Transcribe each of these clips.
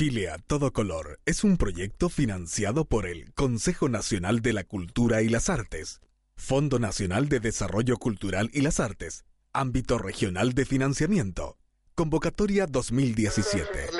Chile a todo color es un proyecto financiado por el Consejo Nacional de la Cultura y las Artes, Fondo Nacional de Desarrollo Cultural y las Artes, Ámbito Regional de Financiamiento, Convocatoria 2017.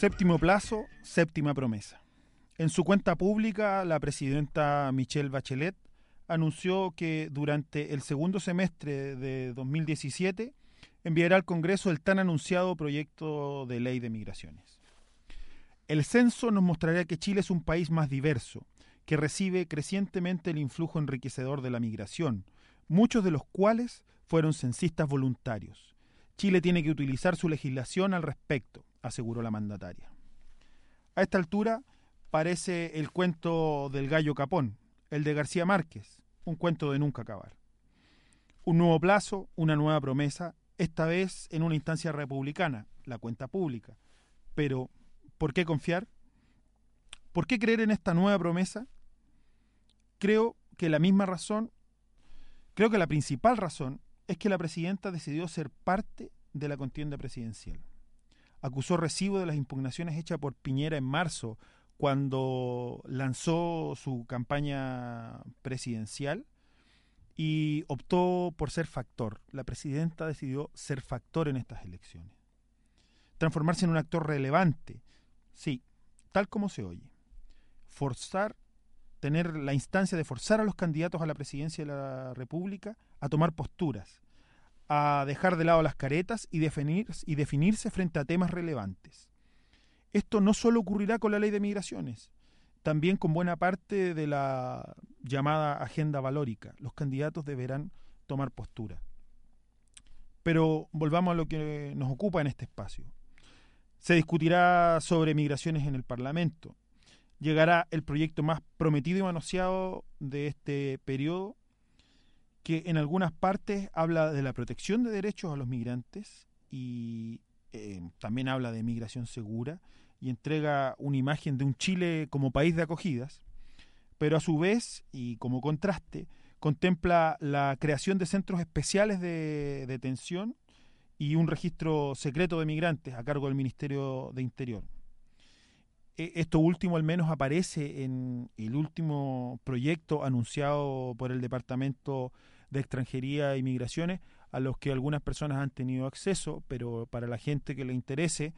Séptimo plazo, séptima promesa. En su cuenta pública, la presidenta Michelle Bachelet anunció que durante el segundo semestre de 2017 enviará al Congreso el tan anunciado proyecto de ley de migraciones. El censo nos mostrará que Chile es un país más diverso, que recibe crecientemente el influjo enriquecedor de la migración, muchos de los cuales fueron censistas voluntarios. Chile tiene que utilizar su legislación al respecto aseguró la mandataria. A esta altura parece el cuento del gallo capón, el de García Márquez, un cuento de nunca acabar. Un nuevo plazo, una nueva promesa, esta vez en una instancia republicana, la cuenta pública. Pero, ¿por qué confiar? ¿Por qué creer en esta nueva promesa? Creo que la misma razón, creo que la principal razón es que la presidenta decidió ser parte de la contienda presidencial acusó recibo de las impugnaciones hechas por Piñera en marzo, cuando lanzó su campaña presidencial y optó por ser factor. La presidenta decidió ser factor en estas elecciones. Transformarse en un actor relevante. Sí, tal como se oye. Forzar, tener la instancia de forzar a los candidatos a la presidencia de la República a tomar posturas, a dejar de lado las caretas y, definir, y definirse frente a temas relevantes. Esto no solo ocurrirá con la ley de migraciones, también con buena parte de la llamada agenda valórica. Los candidatos deberán tomar postura. Pero volvamos a lo que nos ocupa en este espacio. Se discutirá sobre migraciones en el Parlamento. Llegará el proyecto más prometido y manoseado de este periodo, que en algunas partes habla de la protección de derechos a los migrantes y eh, también habla de migración segura y entrega una imagen de un Chile como país de acogidas, pero a su vez, y como contraste, contempla la creación de centros especiales de detención y un registro secreto de migrantes a cargo del Ministerio de Interior. E, esto último al menos aparece en el último proyecto anunciado por el Departamento de Extranjería y Migraciones, a los que algunas personas han tenido acceso, pero para la gente que le interese,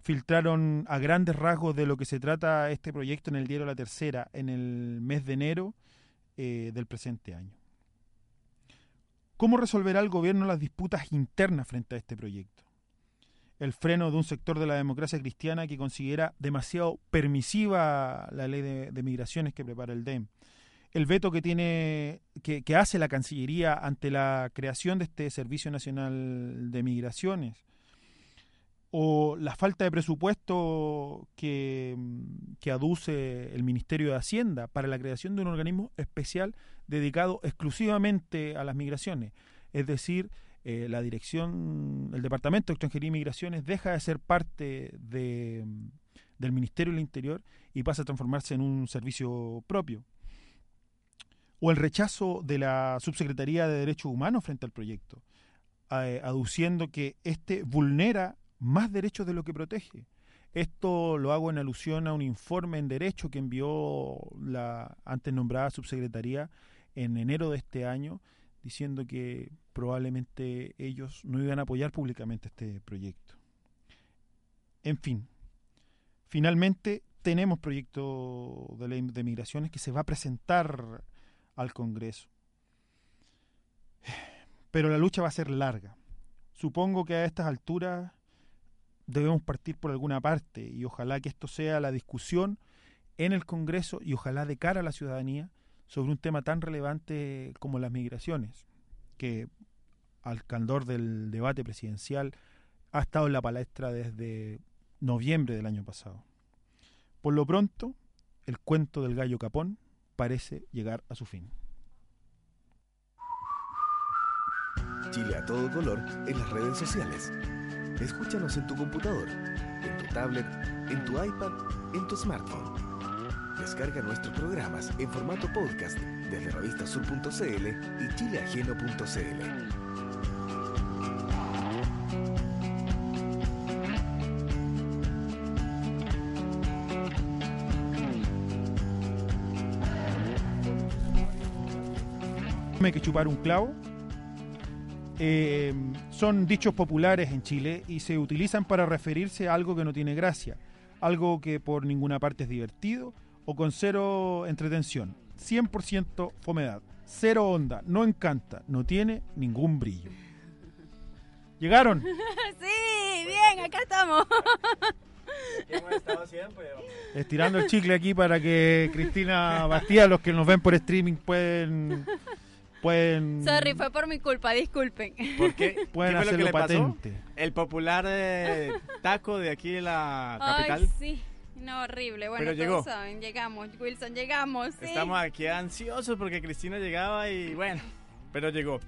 filtraron a grandes rasgos de lo que se trata este proyecto en el diario La Tercera en el mes de enero eh, del presente año. ¿Cómo resolverá el gobierno las disputas internas frente a este proyecto? El freno de un sector de la democracia cristiana que considera demasiado permisiva la ley de, migraciones que prepara el DEM, el veto que tiene que, hace la Cancillería ante la creación de este Servicio Nacional de Migraciones o la falta de presupuesto que, que, aduce el Ministerio de Hacienda para la creación de un organismo especial dedicado exclusivamente a las migraciones, es decir, eh, la dirección, el Departamento de Extranjería y Migraciones deja de ser parte de, del Ministerio del Interior y pasa a transformarse en un servicio propio. O el rechazo de la Subsecretaría de Derechos Humanos frente al proyecto, eh, aduciendo que este vulnera más derechos de lo que protege. Esto lo hago en alusión a un informe en derecho que envió la antes nombrada subsecretaría en enero de este año, diciendo que probablemente ellos no iban a apoyar públicamente este proyecto. En fin, finalmente tenemos proyecto de ley de migraciones que se va a presentar al Congreso. Pero la lucha va a ser larga. Supongo que a estas alturas debemos partir por alguna parte y ojalá que esto sea la discusión en el Congreso y ojalá de cara a la ciudadanía sobre un tema tan relevante como las migraciones, que al candor del debate presidencial ha estado en la palestra desde noviembre del año pasado. Por lo pronto, el cuento del gallo capón parece llegar a su fin. Chile a todo color en las redes sociales. Escúchanos en tu computador, en tu tablet, en tu iPad, en tu smartphone. Descarga nuestros programas en formato podcast desde revistasur.cl y chileajeno.cl. que chupar un clavo. Eh, son dichos populares en Chile y se utilizan para referirse a algo que no tiene gracia, algo que por ninguna parte es divertido o con cero entretención, 100% fomedad, cero onda, no encanta, no tiene ningún brillo. ¿Llegaron? sí, bien, acá estamos. hemos estado siempre. Estirando el chicle aquí para que Cristina Bastía, los que nos ven por streaming, pueden pueden... Sorry, fue por mi culpa, disculpen. ¿Por qué? Pueden hacerlo patente. El popular eh, taco de aquí de la capital. sí. No, horrible. Bueno, Pero llegó. saben, llegamos. Wilson, llegamos. Estamos aquí ansiosos porque Cristina llegaba y bueno, pero llegó.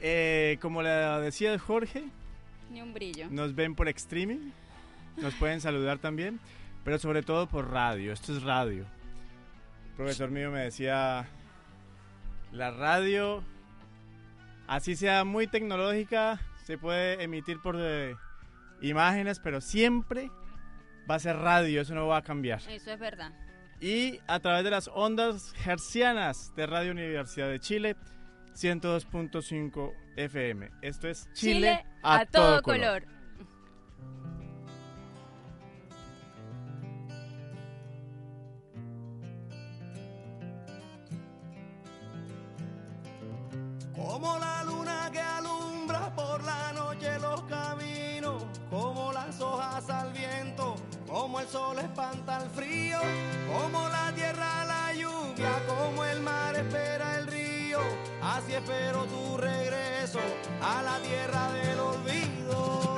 Eh, como le decía Jorge, ni un brillo. Nos ven por streaming, nos pueden saludar también, pero sobre todo por radio. Esto es radio. El profesor mío me decía, la radio, así sea muy tecnológica, se puede emitir por eh, imágenes, pero siempre va a ser radio, eso no va a cambiar. Eso es verdad. Y a través de las ondas hercianas de Radio Universidad de Chile, 102.5 FM. Esto es Chile, a, todo, color. El sol espanta el frío, como la tierra la lluvia, como el mar espera el río, así espero tu regreso a la tierra del olvido.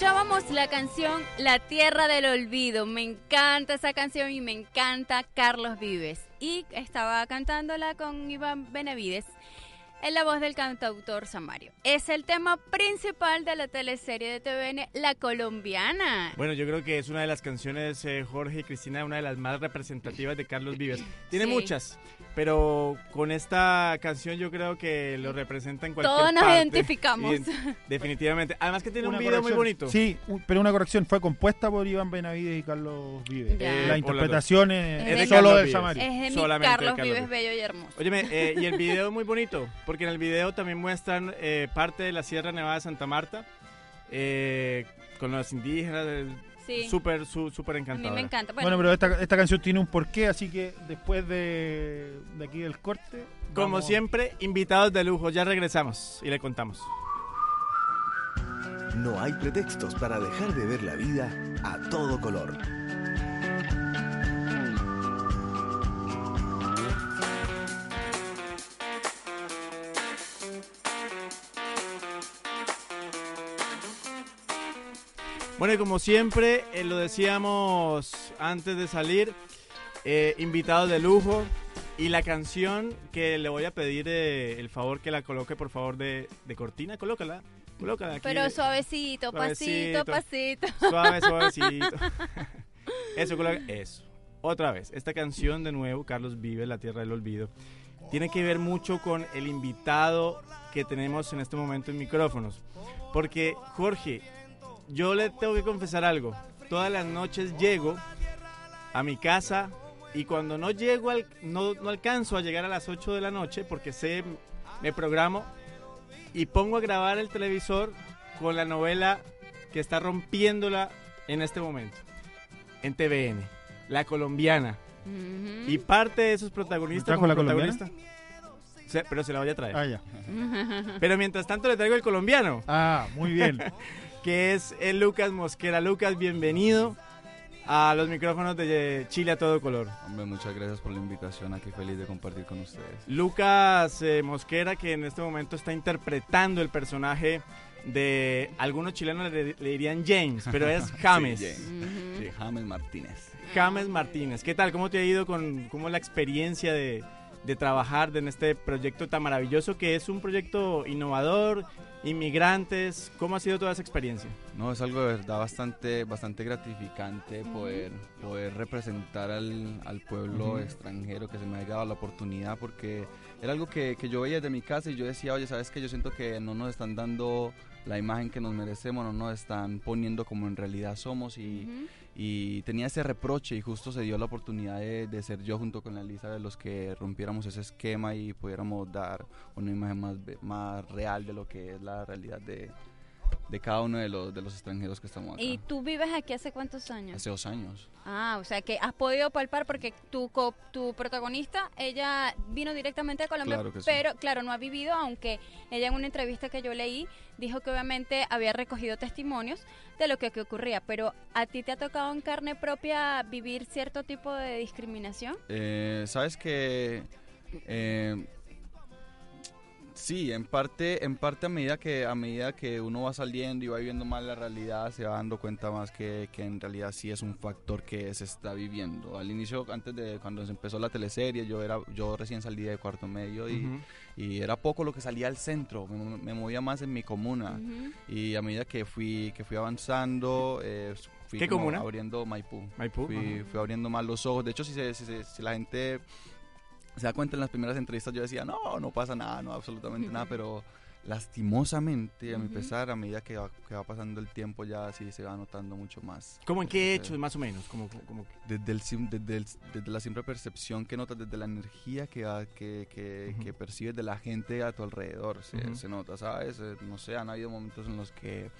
Escuchábamos la canción La Tierra del Olvido. Me encanta esa canción y me encanta Carlos Vives. Y estaba cantándola con Iván Benavides en la voz del cantautor Samario. Es el tema principal de la teleserie de TVN La Colombiana. Bueno, yo creo que es una de las canciones, eh, Jorge y Cristina, una de las más representativas de Carlos Vives. Tiene muchas, pero con esta canción yo creo que lo representa en cualquier Todos nos identificamos. definitivamente. Además que tiene un video muy bonito. Sí, pero una corrección, fue compuesta por Iván Benavides y Carlos Vives. la interpretación es, solo de Samario. Es de mi Carlos, Vives, bello y hermoso. Óyeme, eh, y el video es muy bonito, porque en el video también muestran eh, parte de la Sierra Nevada de Santa Marta, eh, con los indígenas, Sí. Súper, súper encantador. A mí me encanta. Bueno, pero esta, esta, canción tiene un porqué, así que después de, de aquí del corte. Como siempre, invitados de lujo. Ya regresamos y le contamos. No hay pretextos para dejar de ver la vida a todo color. Bueno, y como siempre, eh, lo decíamos antes de salir, eh, invitados de lujo. Y la canción que le voy a pedir eh, el favor que la coloque, por favor, de, cortina, colócala. Colócala aquí. Pero suavecito, pasito, pasito. Suave, suavecito. eso, coloca. Eso. Otra vez, esta canción de nuevo, Carlos Vive, La Tierra del Olvido, tiene que ver mucho con el invitado que tenemos en este momento en micrófonos. Porque Jorge yo le tengo que confesar algo. Todas las noches llego a mi casa y cuando no llego, al, no, no alcanzo a llegar a las 8 de la noche porque sé, me programo y pongo a grabar el televisor con la novela que está rompiéndola en este momento en TVN, La Colombiana. Y parte de esos protagonistas como la protagonista, pero se la voy a traer. Ah, ya. Pero mientras tanto le traigo el colombiano. Ah, muy bien. que es el Lucas Mosquera. Lucas, bienvenido a los micrófonos de Chile a todo color. Hombre, muchas gracias por la invitación, aquí feliz de compartir con ustedes. Lucas eh, Mosquera, que en este momento está interpretando el personaje de algunos chilenos le, dirían James, pero es James. sí, James Martínez. James Martínez. ¿Qué tal? ¿Cómo te ha ido con cómo la experiencia de, de trabajar en este proyecto tan maravilloso que es un proyecto innovador inmigrantes. ¿Cómo ha sido toda esa experiencia? No, es algo de verdad bastante, bastante gratificante poder, poder representar al, al pueblo extranjero que se me ha dado la oportunidad porque era algo que, que, yo veía desde mi casa y yo decía, oye, ¿sabes qué? Yo siento que no nos están dando la imagen que nos merecemos, no nos están poniendo como en realidad somos y y tenía ese reproche y justo se dio la oportunidad de, ser yo junto con la Lisa de los que rompiéramos ese esquema y pudiéramos dar una imagen más, más real de lo que es la realidad de, de cada uno de los, de los extranjeros que estamos acá. ¿Y tú vives aquí hace cuántos años? Hace dos años. Ah, o sea que has podido palpar porque tu, tu protagonista, ella vino directamente a Colombia, pero claro, no ha vivido, aunque ella en una entrevista que yo leí dijo que obviamente había recogido testimonios de lo que, ocurría, pero ¿a ti te ha tocado en carne propia vivir cierto tipo de discriminación? Eh, Sabes que... Eh, Sí, en parte, en parte a medida que a medida que uno va saliendo y va viviendo más la realidad, se va dando cuenta más que, que, en realidad sí es un factor que se está viviendo. Al inicio, antes de cuando se empezó la teleserie, yo era, yo recién salí de cuarto medio y, y era poco lo que salía al centro. Me, movía más en mi comuna y a medida que fui que fui avanzando, eh, fui ¿Qué comuna? abriendo Maipú. Maipú. Fui, fui, abriendo más los ojos. De hecho, si, se, si, si la gente se da cuenta en las primeras entrevistas yo decía, no, no pasa nada, no, absolutamente nada, pero lastimosamente, a mi pesar, a medida que va, que va, pasando el tiempo ya sí se va notando mucho más. ¿Cómo en qué hechos, más o menos? como Desde, el, desde, desde, la simple percepción que notas, desde la energía que, que, que, que percibes de la gente a tu alrededor, se, se nota, ¿sabes? Eh, no sé, han habido momentos en los que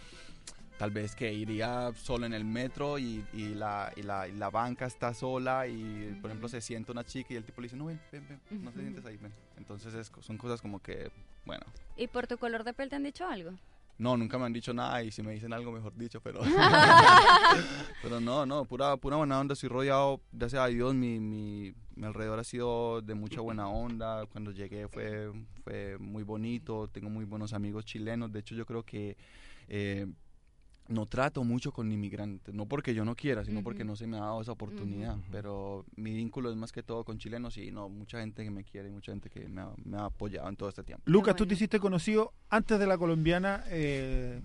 tal vez que iría solo en el metro y, y, la, y, la, y, la, banca está sola y, por ejemplo, se sienta una chica y el tipo le dice, no, ven, ven, ven, no te sientes ahí, ven. Entonces son cosas como que, bueno. ¿Y por tu color de piel te han dicho algo? No, nunca me han dicho nada y si me dicen algo, mejor dicho, pero... pero no, no, pura, pura buena onda. Estoy rodeado, gracias a Dios, mi, mi, mi, alrededor ha sido de mucha buena onda. Cuando llegué fue, fue muy bonito, tengo muy buenos amigos chilenos. De hecho, yo creo que... Eh, no trato mucho con inmigrantes, no porque yo no quiera, sino porque no se me ha dado esa oportunidad. Pero mi vínculo es más que todo con chilenos y no, mucha gente que me quiere y mucha gente que me ha, apoyado en todo este tiempo. Lucas, tú te hiciste conocido antes de la colombiana. Eh,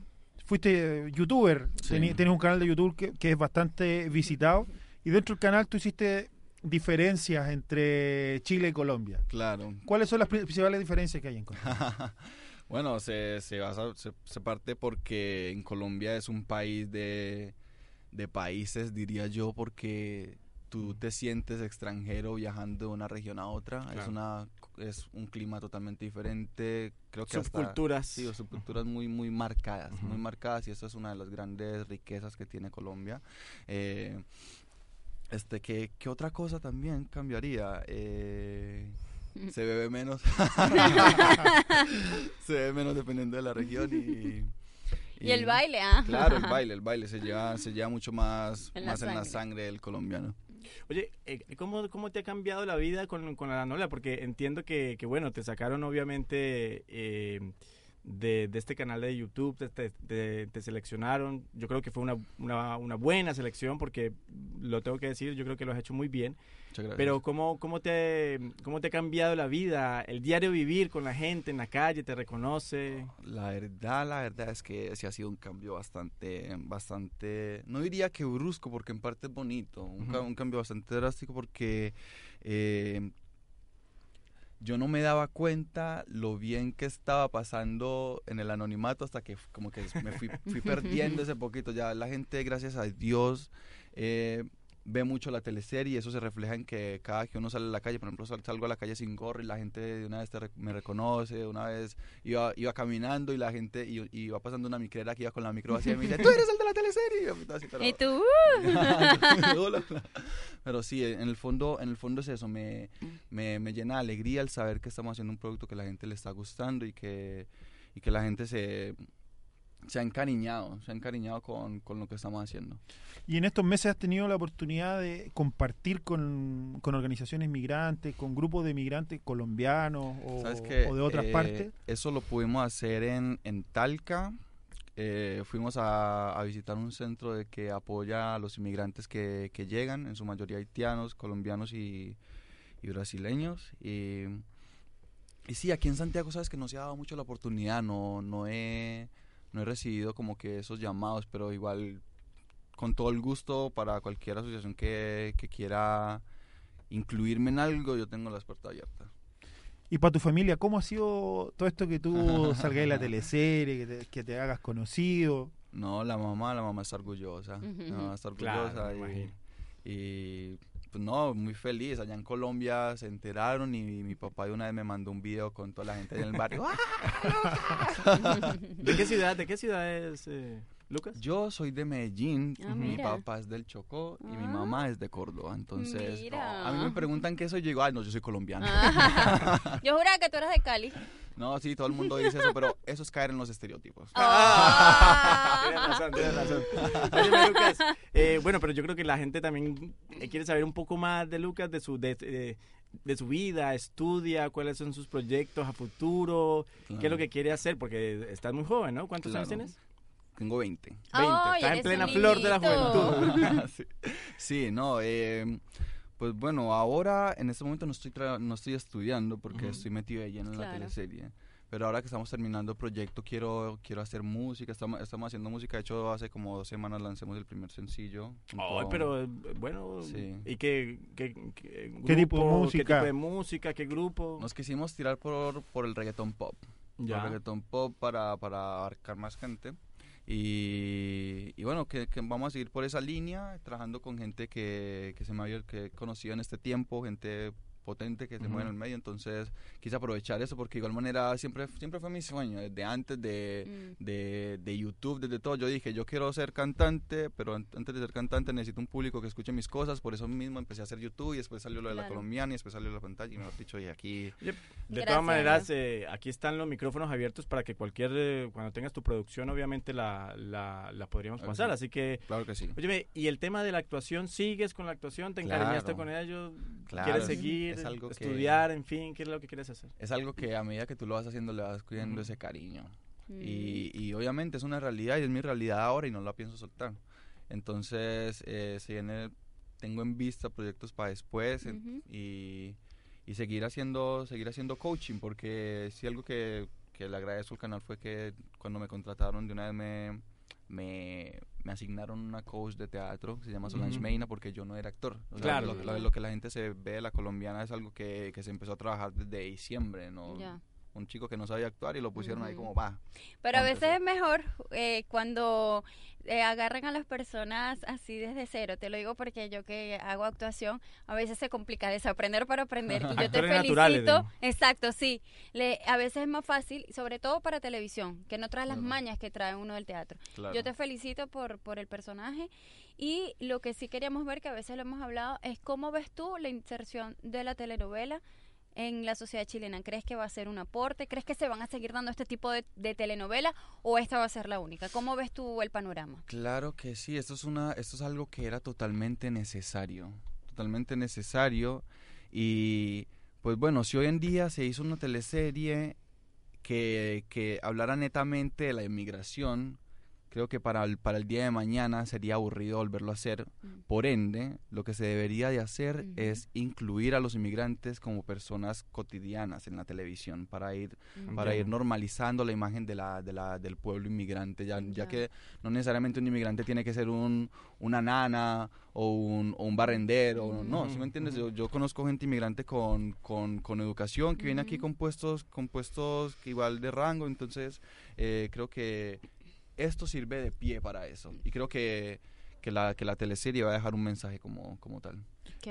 fuiste youtuber, tienes un canal de YouTube que, que, es bastante visitado y dentro del canal tú hiciste diferencias entre Chile y Colombia. Claro. ¿Cuáles son las principales diferencias que hay en Colombia? Bueno, se, se, se, parte porque en Colombia es un país de, de países, diría yo, porque tú te sientes extranjero viajando de una región a otra. Es una es un clima totalmente diferente. Creo que subculturas. sí, subculturas muy muy marcadas, muy marcadas y eso es una de las grandes riquezas que tiene Colombia. Eh, este, ¿qué, ¿qué, otra cosa también cambiaría? Eh, se bebe menos. se bebe menos dependiendo de la región y... Y, el baile, ah. Claro, el baile, el baile se lleva, se lleva mucho más, en, más la en la sangre del colombiano. Oye, eh, ¿cómo, ¿cómo te ha cambiado la vida con, con la novela? Porque entiendo que, que, bueno, te sacaron obviamente eh, de, de, este canal de YouTube, te, te, te, seleccionaron. Yo creo que fue una, una, una, buena selección porque, lo tengo que decir, yo creo que lo has hecho muy bien. Pero ¿cómo, cómo, te, ¿cómo te ha cambiado la vida? El diario vivir con la gente en la calle, ¿te reconoce? La verdad, la verdad es que sí ha sido un cambio bastante, bastante, no diría que brusco, porque en parte es bonito, un, un cambio bastante drástico porque eh, yo no me daba cuenta lo bien que estaba pasando en el anonimato hasta que como que me fui, fui perdiendo ese poquito. Ya la gente, gracias a Dios, eh, ve mucho la teleserie y eso se refleja en que cada que uno sale a la calle, por ejemplo, salgo a la calle sin gorro y la gente de una vez me reconoce, una vez iba, iba caminando y la gente y, iba pasando una micrera que iba con la micro así y me dice, tú eres el de la teleserie. Y, tú? pero sí, en el fondo, en el fondo es eso, me, me, me llena de alegría el saber que estamos haciendo un producto que la gente le está gustando y que, y que la gente se se ha encariñado, se ha encariñado con, con, lo que estamos haciendo. Y en estos meses has tenido la oportunidad de compartir con, con organizaciones migrantes, con grupos de migrantes colombianos o, o de otras eh, partes. Eso lo pudimos hacer en, en Talca. Eh, fuimos a, a, visitar un centro de que apoya a los inmigrantes que, que llegan, en su mayoría haitianos, colombianos y, y brasileños. Y, y sí, aquí en Santiago sabes que no se ha dado mucho la oportunidad, no, no he no he recibido como que esos llamados, pero igual con todo el gusto para cualquier asociación que, quiera incluirme en algo, yo tengo la puerta abierta. Y para tu familia, ¿cómo ha sido todo esto que tú salgas en la teleserie, que te, hagas conocido? No, la mamá, la mamá está orgullosa. La mamá está orgullosa y, pues no, muy feliz. Allá en Colombia se enteraron y mi papá de una vez me mandó un video con toda la gente en el barrio. ¿De qué ciudad? ¿De qué ciudad es eh, Lucas? Yo soy de Medellín, ah, mi papá es del Chocó y mi mamá es de Córdoba. Entonces, a mí me preguntan qué soy yo digo, ay, no, yo soy colombiano. yo juraba que tú eras de Cali. No, sí, todo el mundo dice eso, pero eso es caer en los estereotipos. Ah. tienes razón, tienes razón. Oye, Lucas, eh, bueno, pero yo creo que la gente también eh, quiere saber un poco más de Lucas, de su, de, de, su vida, estudia, cuáles son sus proyectos a futuro, qué es lo que quiere hacer, porque estás muy joven, ¿no? ¿Cuántos años tienes? Tengo 20. 20. estás en plena flor de la juventud. sí. sí, no, eh pues bueno, ahora en este momento no estoy no estoy estudiando porque estoy metido de lleno en la teleserie. Pero ahora que estamos terminando el proyecto quiero quiero hacer música, estamos, estamos haciendo música, de hecho hace como dos semanas lancemos el primer sencillo. Oh, pero eh, bueno, ¿y qué, qué, qué, tipo de música? ¿Qué tipo de música? ¿Qué grupo? Nos quisimos tirar por, por el reggaeton pop. Ya. el reggaeton pop para, para abarcar más gente. Y, bueno, que, vamos a seguir por esa línea, trabajando con gente que, que se me había que conocido en este tiempo, gente potente que se mueve en el medio, entonces quise aprovechar eso porque de igual manera siempre, siempre fue mi sueño, desde antes de, mm. de, de, YouTube, desde todo, yo dije, yo quiero ser cantante, pero antes de ser cantante necesito un público que escuche mis cosas, por eso mismo empecé a hacer YouTube y después salió lo de la colombiana y después salió la pantalla y me lo he dicho, y aquí... De todas maneras, eh, aquí están los micrófonos abiertos para que cualquier, eh, cuando tengas tu producción, obviamente la, la, la podríamos pasar, así que... Claro que sí. Oye, ¿y el tema de la actuación, sigues con la actuación? ¿Te encariñaste con ello? ¿Quieres seguir? Es algo estudiar, en fin, ¿qué es lo que quieres hacer? Es algo que a medida que tú lo vas haciendo le vas cuidando ese cariño. Mm. Y, obviamente es una realidad y es mi realidad ahora y no la pienso soltar. Entonces, eh, tengo en vista proyectos para después y, seguir haciendo seguir haciendo coaching porque si algo que, que le agradezco al canal fue que cuando me contrataron de una vez me me, me, asignaron una coach de teatro que se llama Solange Meina porque yo no era actor. claro. Lo, que la gente se ve de la colombiana es algo que, que se empezó a trabajar desde diciembre, ¿no? Un chico que no sabía actuar y lo pusieron ahí como va. Pero a veces es mejor eh, cuando eh, agarran a las personas así desde cero. Te lo digo porque yo que hago actuación, a veces se complica desaprender para aprender. Y yo te felicito. Exacto, sí. Le, a veces es más fácil, sobre todo para televisión, que no trae las mañas que trae uno del teatro. Yo te felicito por, por el personaje. Y lo que sí queríamos ver, que a veces lo hemos hablado, es cómo ves tú la inserción de la telenovela en la sociedad chilena? ¿Crees que va a ser un aporte? ¿Crees que se van a seguir dando este tipo de, telenovela o esta va a ser la única? ¿Cómo ves tú el panorama? Claro que sí, esto es, una, esto es algo que era totalmente necesario, totalmente necesario y pues bueno, si hoy en día se hizo una teleserie que, que hablara netamente de la inmigración, creo que para el, para el día de mañana sería aburrido volverlo a hacer. Mm. Por ende, lo que se debería de hacer es incluir a los inmigrantes como personas cotidianas en la televisión para ir, para ir normalizando la imagen de la, de la, del pueblo inmigrante, ya, ya que no necesariamente un inmigrante tiene que ser un, una nana o un, o un barrendero, no, ¿sí me entiendes? Yo, yo, conozco gente inmigrante con, con, con educación que viene aquí con puestos, con puestos que igual de rango, entonces eh, creo que esto sirve de pie para eso. Y creo que, que, la, que la teleserie va a dejar un mensaje como, como tal.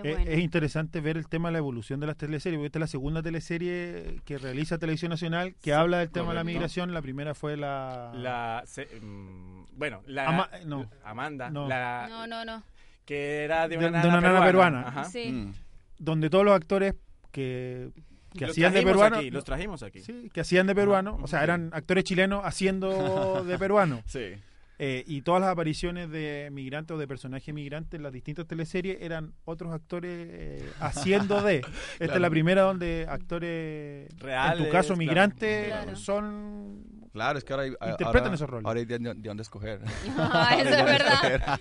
Eh, es interesante ver el tema de la evolución de las teleseries, porque esta es la segunda teleserie que realiza Televisión Nacional que habla del tema de la migración. La primera fue la... la mm, bueno, la... no. Amanda. No. La, no, no, no. Que era de una, nana, peruana. Sí. Mm. Donde todos los actores que que hacían de peruano. los trajimos aquí. Sí, que hacían de peruano, o sea, eran actores chilenos haciendo de peruano. sí. Eh, y todas las apariciones de migrantes o de personajes migrantes en las distintas teleseries eran otros actores eh, haciendo de. Esta es la primera donde actores, Reales, en tu caso, migrantes, son. Claro, es que ahora hay, interpretan esos roles. Ahora hay de, dónde escoger. Ah, eso es verdad.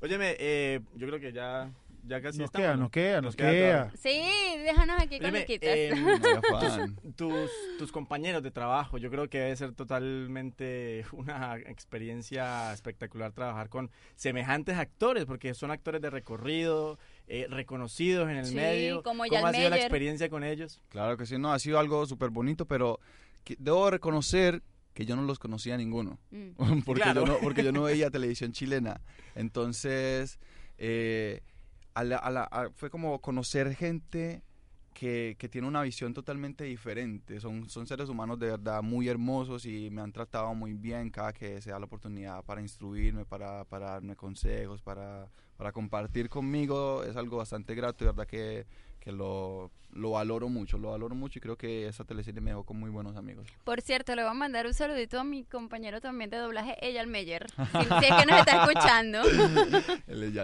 Óyeme, eh, yo creo que ya ya casi nos queda, nos queda, nos, queda. Sí, déjanos aquí con eh, tus, tus, compañeros de trabajo, yo creo que debe ser totalmente una experiencia espectacular trabajar con semejantes actores, porque son actores de recorrido, eh, reconocidos en el medio. Como ¿Cómo ha sido la experiencia con ellos? Claro que sí, no, ha sido algo súper bonito, pero debo reconocer que yo no los conocía ninguno, mm. porque, yo no, porque yo no veía televisión chilena. Entonces, eh, fue como conocer gente que, que, tiene una visión totalmente diferente. Son, son seres humanos de verdad muy hermosos y me han tratado muy bien cada que se da la oportunidad para instruirme, para, para darme consejos, para, para compartir conmigo. Es algo bastante grato, de verdad que, que lo, lo valoro mucho, lo valoro mucho y creo que esa teleserie me dejó con muy buenos amigos. Por cierto, le voy a mandar un saludito a mi compañero también de doblaje, Eyal Meyer, si, si es que nos está escuchando. Él es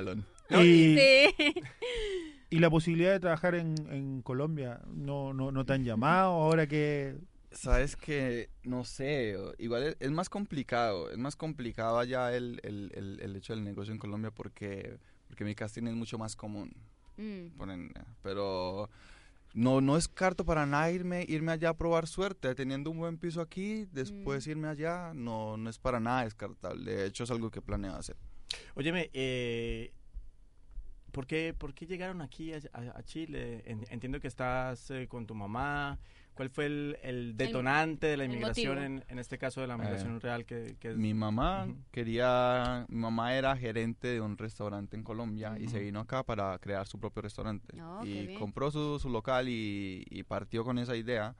Y, y la posibilidad de trabajar en, en Colombia, ¿no, no, no te han llamado ahora que...? Sabes que, no sé, igual es, más complicado, es más complicado allá el, el, el, el, hecho del negocio en Colombia porque, porque mi casting es mucho más común. Mm. pero no, no descarto para nada irme, irme allá a probar suerte, teniendo un buen piso aquí, después mm. irme allá, no, no es para nada descartable, de hecho es algo que planeo hacer. Óyeme, eh, ¿Por qué, ¿Por qué llegaron aquí a, Chile? entiendo que estás eh, con tu mamá. ¿Cuál fue el, detonante de la inmigración, en, en, este caso de la migración eh, real? Que, Mi mamá quería, mi mamá era gerente de un restaurante en Colombia y se vino acá para crear su propio restaurante. Oh, y compró su, su local y, y, partió con esa idea.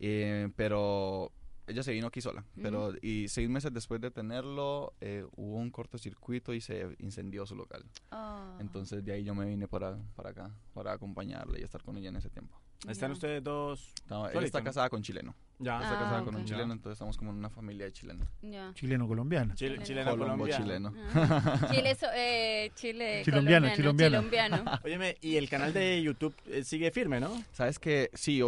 Eh, pero ella se vino aquí sola, pero y seis meses después de tenerlo eh, hubo un cortocircuito y se incendió su local. Ah. Entonces de ahí yo me vine para, para acá, para acompañarla y estar con ella en ese tiempo. ¿Están ustedes dos? ella está casada con chileno. Ya. Está casada ah, con un chileno, entonces estamos como en una familia de chilenos. Chileno-colombiano. chileno colombiano. chileno. Chile, eh, Chile colombiano, colombiano. Óyeme, y el canal de YouTube eh, sigue firme, ¿no? Sabes que sí,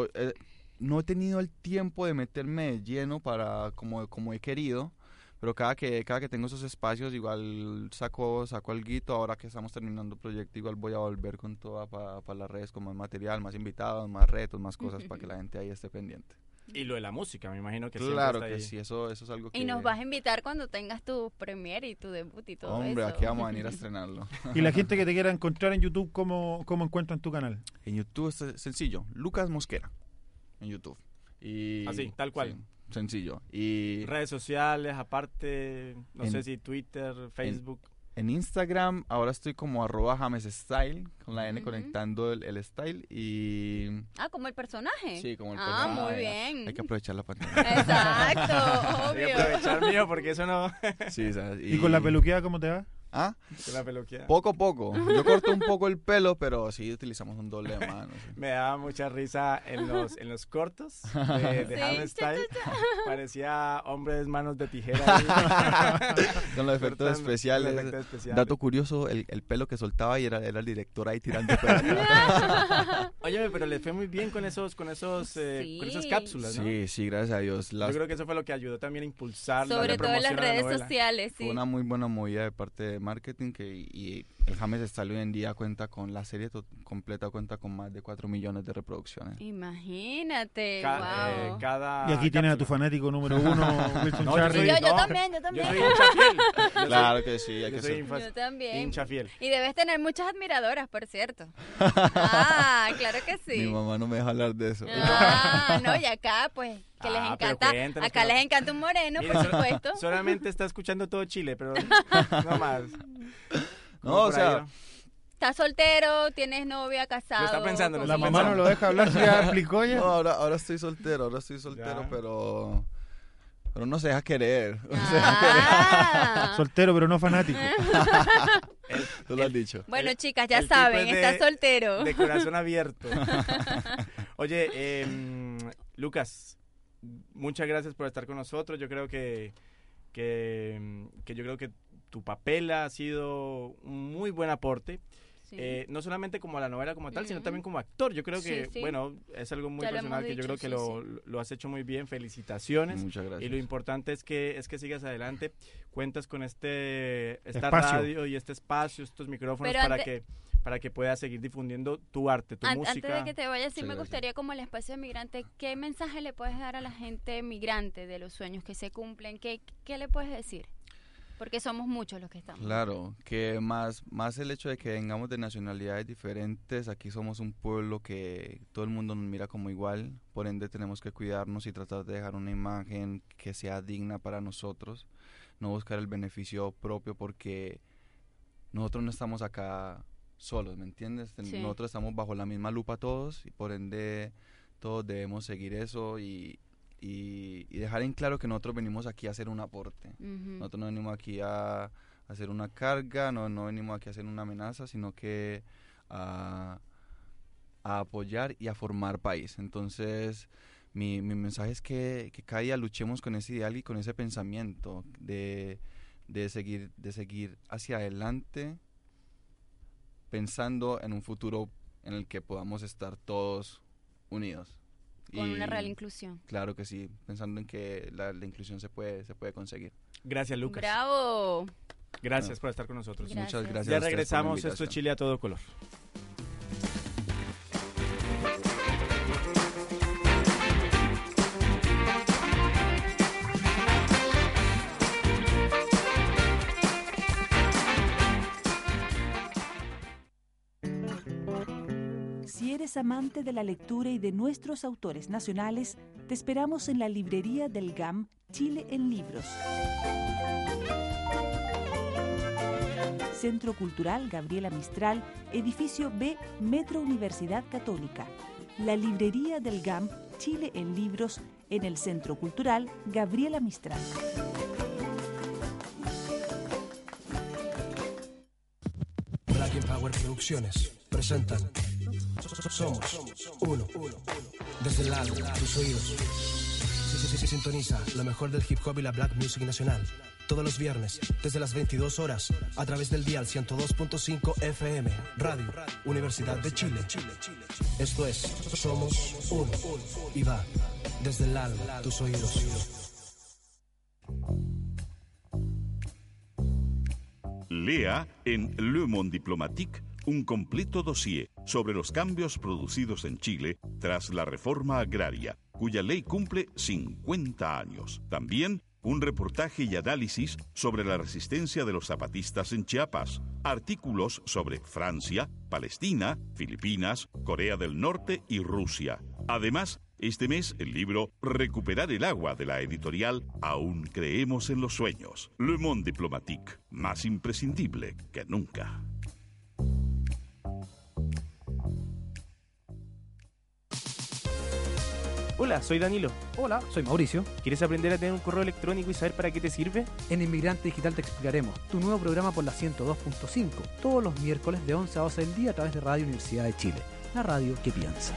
no he tenido el tiempo de meterme lleno para como, como he querido pero cada que, cada que tengo esos espacios igual saco, saco algo, ahora que estamos terminando el proyecto igual voy a volver con toda para las redes con más material, más invitados, más retos, más cosas para que la gente ahí esté pendiente. Y lo de la música, me imagino que Claro que sí, eso, eso es algo que... Y nos vas a invitar cuando tengas tu premiere y tu debut y todo Hombre, aquí vamos a venir a estrenarlo. y la gente que te quiera encontrar en YouTube, ¿cómo, cómo encuentran tu canal? En YouTube es sencillo, Lucas Mosquera, en YouTube. Y, Así, tal cual sencillo. Y redes sociales, aparte, no sé si Twitter, Facebook. En, Instagram ahora estoy como arroba James Style, con la N conectando el, style y... Ah, como el personaje. Sí, como el ah, personaje. Ah, muy bien. Hay que aprovechar la pantalla. Exacto, obvio. Hay que aprovechar mío porque eso no... sí, ¿Y, ¿Y con la peluqueada cómo te va? ¿Ah? La Poco a poco. Yo corto un poco el pelo, pero sí utilizamos un doble de mano. Me daba mucha risa en los, en los cortos de, de Style. Parecía hombres manos de tijera. Con los efectos especiales. Dato curioso, el, el, pelo que soltaba y era, era el director ahí tirando pelo. Oye, pero le fue muy bien con esos, con esos, eh, con esas cápsulas, ¿no? Sí, sí, gracias a Dios. Yo creo que eso fue lo que ayudó también a impulsar Sobre todo en las redes sociales, sí. Fue una muy buena movida de parte de marketing que, y el James Style hoy en día cuenta con la serie completa, cuenta con más de 4 millones de reproducciones. Imagínate, eh, y aquí tienes a tu fanático número uno, Wilson no, yo, yo, también, yo también. Yo soy hincha fiel. claro que sí, hay yo que soy ser. Yo también. Hincha fiel. Y debes tener muchas admiradoras, por cierto. ah, claro que sí. Mi mamá no me deja hablar de eso. Ah, no, y acá, pues, que les ah, encanta. Acá les encanta un moreno, por supuesto. Solamente está escuchando todo Chile, pero no más. No, o sea. ¿Estás soltero? ¿Tienes novia? ¿Casado? está pensando. La mamá no lo deja hablar, ya explicó ya. No, ahora, ahora estoy soltero, ahora estoy soltero, pero... Pero no se deja querer. Ah. soltero, pero no fanático. Tú lo has dicho. Bueno, chicas, ya saben, estás soltero. De corazón abierto. Oye, eh, Lucas, muchas gracias por estar con nosotros. Yo creo que, que, que yo creo que tu papel ha sido un muy buen aporte. Eh, no solamente como la novela como tal, sino también como actor. Yo creo que, bueno, es algo muy personal que yo creo que lo, lo, has hecho muy bien. Felicitaciones. Muchas gracias. Y lo importante es que es que sigas adelante. Cuentas con este esta radio y este espacio, estos micrófonos para que para que puedas seguir difundiendo tu arte, tu música. Antes de que te vayas, sí me gustaría como el espacio de migrante, ¿qué mensaje le puedes dar a la gente migrante de los sueños que se cumplen? ¿Qué, qué le puedes decir? Porque somos muchos los que estamos. Claro, que más, más el hecho de que vengamos de nacionalidades diferentes, aquí somos un pueblo que todo el mundo nos mira como igual, por ende tenemos que cuidarnos y tratar de dejar una imagen que sea digna para nosotros, no buscar el beneficio propio porque nosotros no estamos acá solos, ¿me entiendes? Nosotros estamos bajo la misma lupa todos y por ende todos debemos seguir eso y, y, dejar en claro que nosotros venimos aquí a hacer un aporte. Nosotros no venimos aquí a, hacer una carga, no, no venimos aquí a hacer una amenaza, sino que a, apoyar y a formar país. Entonces, mi, mi mensaje es que, que, cada día luchemos con ese ideal y con ese pensamiento de, de, seguir, de seguir hacia adelante pensando en un futuro en el que podamos estar todos unidos. Con una real inclusión. Claro que sí, pensando en que la, inclusión se puede, se puede conseguir. Gracias, Lucas. Bravo. Gracias por estar con nosotros. Muchas gracias. Ya regresamos, esto es Chile a todo color. Amante de la lectura y de nuestros autores nacionales, te esperamos en la librería del GAM Chile en Libros. Centro Cultural Gabriela Mistral, edificio B, Metro Universidad Católica. La librería del GAM Chile en Libros en el Centro Cultural Gabriela Mistral. Black Power Producciones presentan somos uno. Desde el lado, tus oídos. Se, se, se, sintoniza lo mejor del hip hop y la black music nacional. Todos los viernes, desde las 22 horas, a través del dial 102.5 FM, Radio Universidad de Chile. Esto es Somos Uno. Y va desde el alma, tus oídos. Lea en Le Monde Diplomatique un completo dossier sobre los cambios producidos en Chile tras la reforma agraria, cuya ley cumple 50 años. También un reportaje y análisis sobre la resistencia de los zapatistas en Chiapas, artículos sobre Francia, Palestina, Filipinas, Corea del Norte y Rusia. Además, este mes el libro Recuperar el agua de la editorial Aún creemos en los sueños. Le Monde Diplomatique, más imprescindible que nunca. Hola, soy Danilo. Hola, soy Mauricio. ¿Quieres aprender a tener un correo electrónico y saber para qué te sirve? En Inmigrante Digital te explicaremos tu nuevo programa por la 102.5, todos los miércoles de 11 a 12 del día a través de Radio Universidad de Chile, la radio que piensa.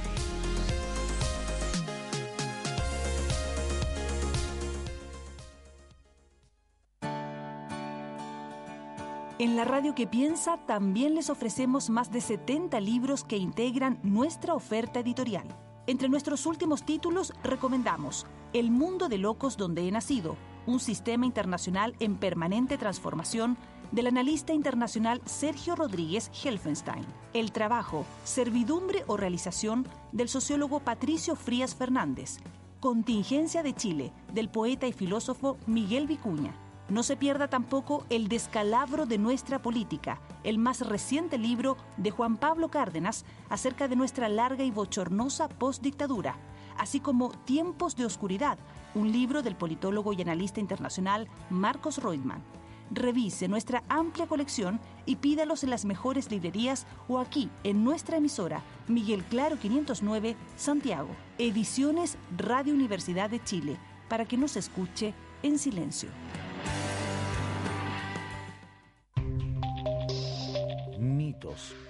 En la radio que piensa también les ofrecemos más de 70 libros que integran nuestra oferta editorial. Entre nuestros últimos títulos recomendamos El mundo de locos donde he nacido, un sistema internacional en permanente transformación del analista internacional Sergio Rodríguez Helfenstein. El trabajo, servidumbre o realización del sociólogo Patricio Frías Fernández. Contingencia de Chile, del poeta y filósofo Miguel Vicuña. No se pierda tampoco El descalabro de nuestra política, el más reciente libro de Juan Pablo Cárdenas acerca de nuestra larga y bochornosa postdictadura, así como Tiempos de Oscuridad, un libro del politólogo y analista internacional Marcos Reutemann. Revise nuestra amplia colección y pídalos en las mejores librerías o aquí en nuestra emisora Miguel Claro 509, Santiago. Ediciones Radio Universidad de Chile, para que nos escuche en silencio.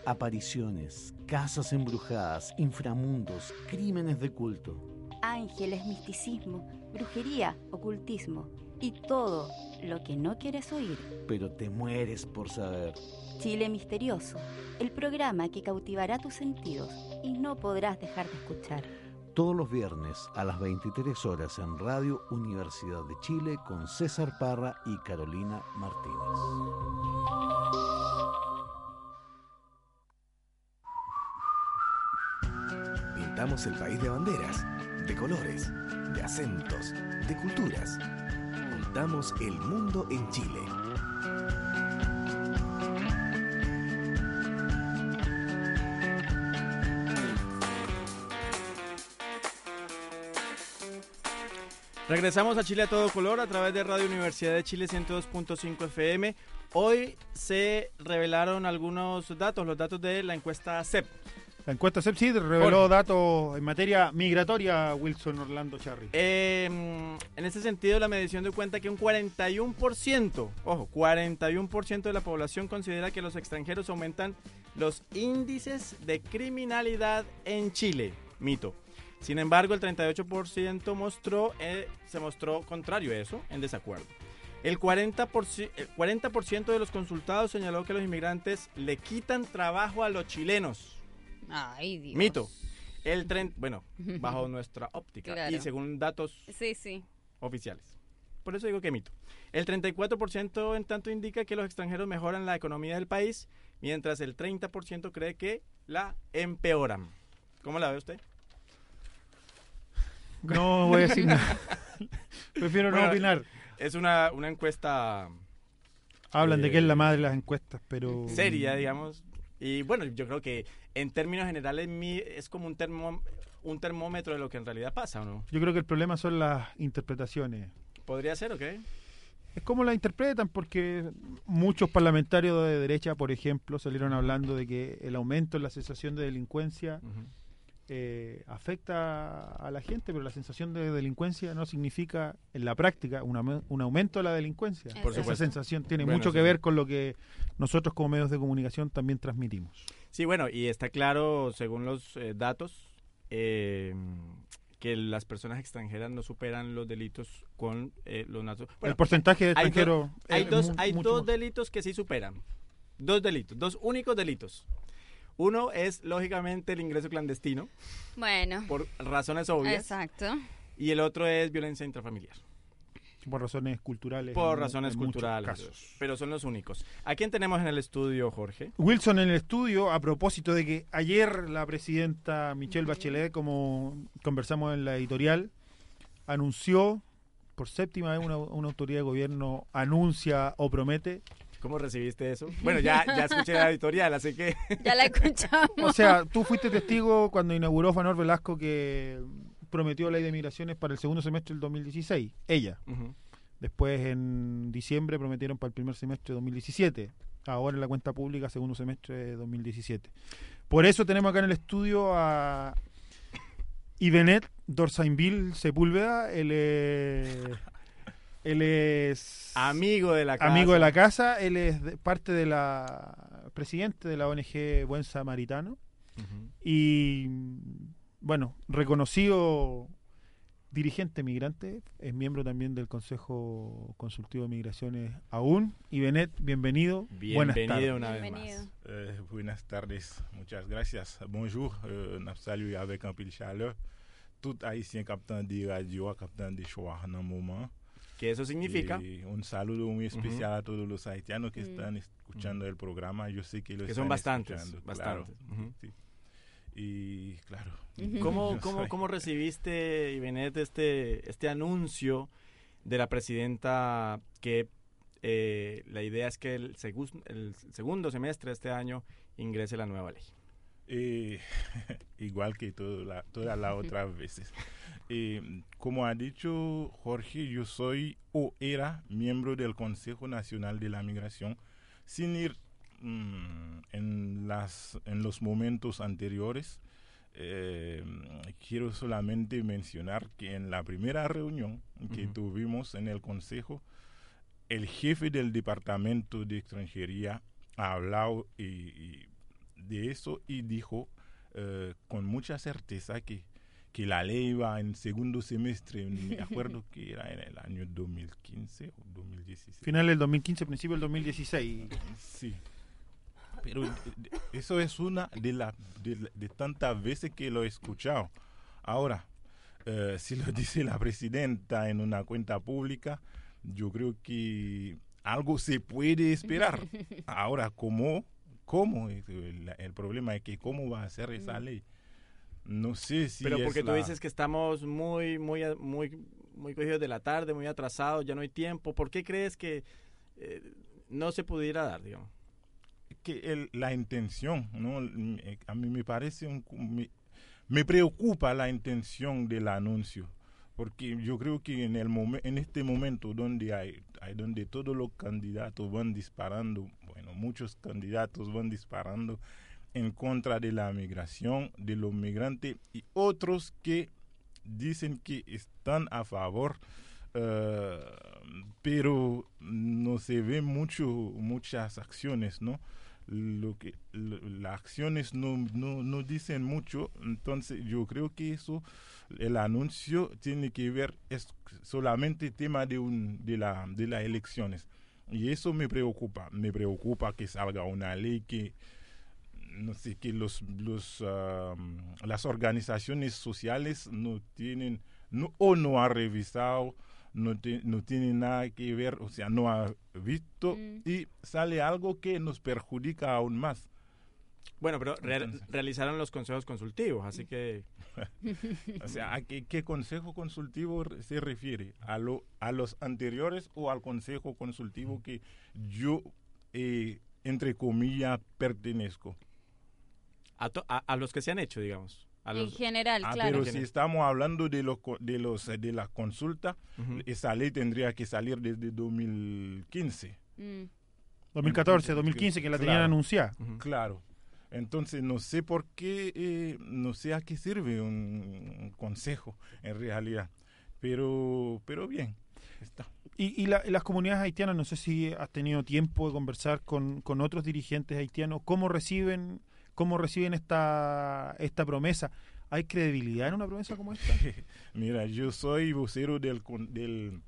Apariciones, casas embrujadas, inframundos, crímenes de culto. Ángeles, misticismo, brujería, ocultismo y todo lo que no quieres oír. Pero te mueres por saber. Chile Misterioso, el programa que cautivará tus sentidos y no podrás dejar de escuchar. Todos los viernes a las 23 horas en Radio Universidad de Chile con César Parra y Carolina Martínez. Pintamos el país de banderas, de colores, de acentos, de culturas. Juntamos el mundo en Chile. Regresamos a Chile a todo color a través de Radio Universidad de Chile 102.5 FM. Hoy se revelaron algunos datos, los datos de la encuesta CEP. La encuesta CEP reveló datos en materia migratoria, Wilson Orlando Charry. Em, en ese sentido, la medición dio cuenta que un 41%, ojo, 41% de la población considera que los extranjeros aumentan los índices de criminalidad en Chile. Mito. Sin embargo, el 38% mostró, eh, se mostró contrario a eso, en desacuerdo. El 40%, el 40 de los consultados señaló que los inmigrantes le quitan trabajo a los chilenos. Ay, Dios. Mito. El tren, bueno, bajo nuestra óptica y según datos sí, sí. oficiales. Por eso digo que mito. El 34% en tanto indica que los extranjeros mejoran la economía del país, mientras el 30% cree que la empeoran. ¿Cómo la ve usted? No voy a decir nada. Prefiero no opinar. Es una, una encuesta... Hablan de que es la madre de las encuestas, pero... Seria, digamos. Y bueno, yo creo que en términos generales es como un, termo, un termómetro de lo que en realidad pasa, ¿o no? Yo creo que el problema son las interpretaciones. ¿Podría ser o qué? Es como la interpretan, porque muchos parlamentarios de derecha, por ejemplo, salieron hablando de que el aumento en la sensación de delincuencia eh, afecta a la gente, pero la sensación de delincuencia no significa en la práctica un, aumento de la delincuencia. Esa sensación tiene mucho que ver con lo que nosotros como medios de comunicación también transmitimos. Sí, bueno, y está claro, según los eh, datos, eh, que las personas extranjeras no superan los delitos con eh, los nacionales. el porcentaje de extranjeros. Hay, dos, hay dos delitos que sí superan. Dos delitos, dos únicos delitos. Uno es, lógicamente, el ingreso clandestino. Bueno. Por razones obvias. Exacto. Y el otro es violencia intrafamiliar. Por razones culturales. Por razones culturales. Pero son los únicos. ¿A quién tenemos en el estudio, Jorge? Wilson en el estudio, a propósito de que ayer la presidenta Michelle Bachelet, como conversamos en la editorial, anunció, por séptima vez una, una autoridad de gobierno anuncia o promete ¿Cómo recibiste eso? Bueno, ya, ya escuché la editorial, así que... Ya la escuchamos. O sea, tú fuiste testigo cuando inauguró Fanor Velasco que prometió ley de migraciones para el segundo semestre del 2016, ella. Después en diciembre prometieron para el primer semestre de 2017. Ahora en la cuenta pública, segundo semestre de 2017. Por eso tenemos acá en el estudio a Ibenet Dorsainville Sepúlveda. Él él es amigo de la casa. Amigo de la casa. Él es parte de la presidente de la ONG Buen Samaritano. Y bueno, reconocido dirigente migrante, es miembro también del Consejo Consultivo de Migraciones aún. Y Benet, bienvenido. Bienvenido una vez más. Eh, buenas tardes, muchas gracias. Bonjour, euh, salut avec un de chaleur. Tout haïtien captant de radio, captant de choix en un moment. ¿Qué eso significa? un saludo muy especial a todos los haitianos que están escuchando el programa. Yo sé que lo que son bastantes, bastantes. Y claro. ¿Cómo, cómo, cómo recibiste, Ibenet, este, este anuncio de la presidenta que eh, la idea es que el, el segundo semestre de este año ingrese la nueva ley? Eh, igual que todo la, todas las otras veces. Eh, como ha dicho Jorge, yo soy o era miembro del Consejo Nacional de la Migración, sin ir mm, en, las, en los momentos anteriores. Eh, quiero solamente mencionar que en la primera reunión que tuvimos en el Consejo, el jefe del Departamento de Extranjería ha hablado y, de eso y dijo eh, con mucha certeza que que la ley iba en segundo semestre, me acuerdo que era en el año 2015 o 2016. Final del 2015, principio del 2016. Sí. Pero eso es una de, la, de, tantas veces que lo he escuchado. Ahora, eh, si lo dice la presidenta en una cuenta pública, yo creo que algo se puede esperar. Ahora, ¿cómo? ¿Cómo? El, el problema es que cómo va a ser esa ley. No sé si. Pero porque tú dices que estamos muy, muy, muy, muy cogidos de la tarde, muy atrasados, ya no hay tiempo. ¿Por qué crees que eh, no se pudiera dar, digamos? Que la intención, ¿no? A mí me parece un. Me, preocupa la intención del anuncio porque yo creo que en el en este momento donde hay, hay, donde todos los candidatos van disparando bueno muchos candidatos van disparando en contra de la migración, de los migrantes y otros que dicen que están a favor, eh, pero no se ven mucho, muchas acciones, ¿no? Lo que las acciones no, dicen mucho, entonces yo creo que eso, el anuncio tiene que ver es solamente tema de un de la de las elecciones. Y eso me preocupa, me preocupa que salga una ley que no sé, que los, las organizaciones sociales no tienen, no, o no ha revisado, no, no tiene nada que ver, o sea, no ha visto mm. y sale algo que nos perjudica aún más. Bueno, pero realizaron los consejos consultivos, así que... o sea, ¿a qué, qué, consejo consultivo se refiere? ¿A, lo, ¿A los anteriores o al consejo consultivo que yo, eh, entre comillas, pertenezco? a, los que se han hecho, digamos. A en general, ah, claro. Pero si estamos hablando de los de los de la consulta, esa ley tendría que salir desde 2015. 2014, 2015, que la tenían anunciada. Claro. Entonces no sé por qué, eh, no sé a qué sirve un, consejo en realidad, pero, pero bien, está. Y, y, las comunidades haitianas, no sé si has tenido tiempo de conversar con, con otros dirigentes haitianos, ¿cómo reciben cómo reciben esta, esta promesa. ¿Hay credibilidad en una promesa como esta? Mira, yo soy vocero del, del,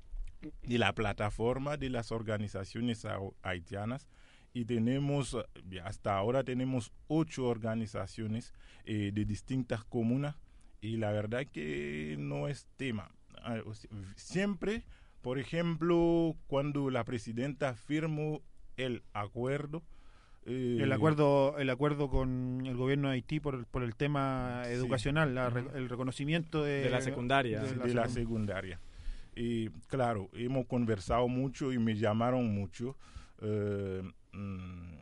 de la plataforma de las organizaciones haitianas y tenemos, hasta ahora tenemos ocho organizaciones eh, de distintas comunas y la verdad que no es tema. Ah, siempre, por ejemplo, cuando la presidenta firmó el acuerdo, el eh, acuerdo el acuerdo con el gobierno de Haití por, por el tema educacional, el reconocimiento de, la secundaria. De, la, secundaria. Y claro, hemos conversado mucho y me llamaron mucho. Eh, mm,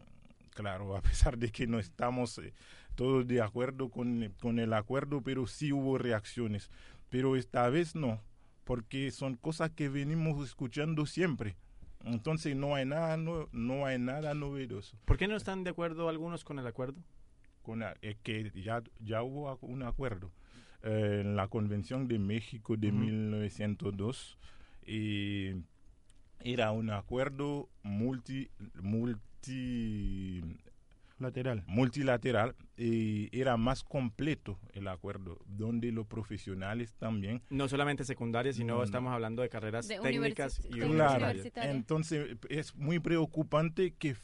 claro, a pesar de que no estamos eh, todos de acuerdo con, con el acuerdo, pero sí hubo reacciones. Pero esta vez no, porque son cosas que venimos escuchando siempre. Entonces no hay nada no, no hay nada novedoso. ¿Por qué no están de acuerdo algunos con el acuerdo? Con es que ya ya hubo un acuerdo eh, en la Convención de México de 1902 y era un acuerdo multi multi Lateral. multilateral y era más completo el acuerdo, donde los profesionales también... No solamente secundarias, sino mm. estamos hablando de carreras técnicas y universitarias. Entonces es muy preocupante que,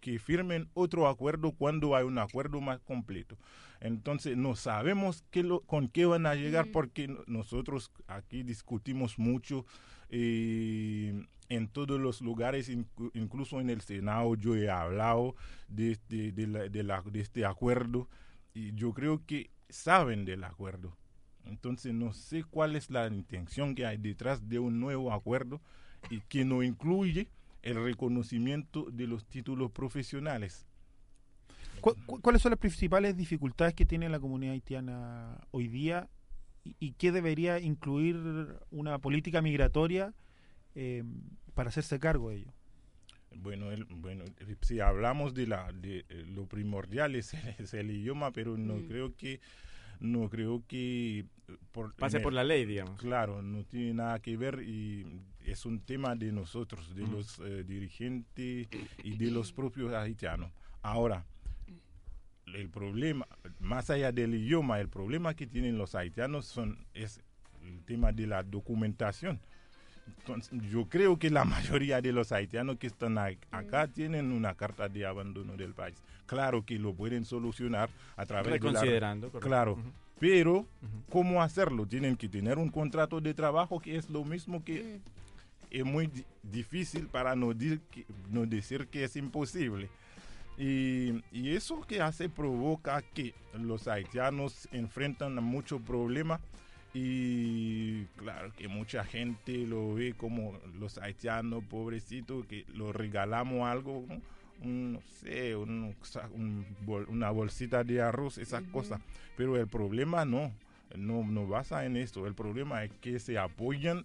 que, firmen otro acuerdo cuando hay un acuerdo más completo. Entonces no sabemos qué lo, con qué van a llegar porque nosotros aquí discutimos mucho y en todos los lugares, incluso en el Senado, yo he hablado de este, de, este acuerdo y yo creo que saben del acuerdo. Entonces no sé cuál es la intención que hay detrás de un nuevo acuerdo y que no incluye el reconocimiento de los títulos profesionales. ¿Cuáles son las principales dificultades que tiene la comunidad haitiana hoy día y, qué debería incluir una política migratoria eh, para hacerse cargo de ello? Bueno, el, bueno, si hablamos de, la, de eh, lo primordial es, el idioma, pero no mm. creo que no creo que por, pase por la ley, digamos. Claro, no tiene nada que ver y es un tema de nosotros, de mm. los eh, dirigentes y de los propios haitianos. Ahora, el problema, más allá del idioma, el problema que tienen los haitianos son, es el tema de la documentación. Entonces, yo creo que la mayoría de los haitianos que están acá tienen una carta de abandono del país. Claro que lo pueden solucionar a través de la... Claro, pero ¿cómo hacerlo? Tienen que tener un contrato de trabajo que es lo mismo que... Mm. Es muy difícil para no, no decir que es imposible. Y, eso que hace provoca que los haitianos enfrentan muchos problemas y claro que mucha gente lo ve como los haitianos pobrecitos que los regalamos algo, no sé, una bolsita de arroz, esas cosas. Pero el problema no, no, no basa en esto. El problema es que se apoyan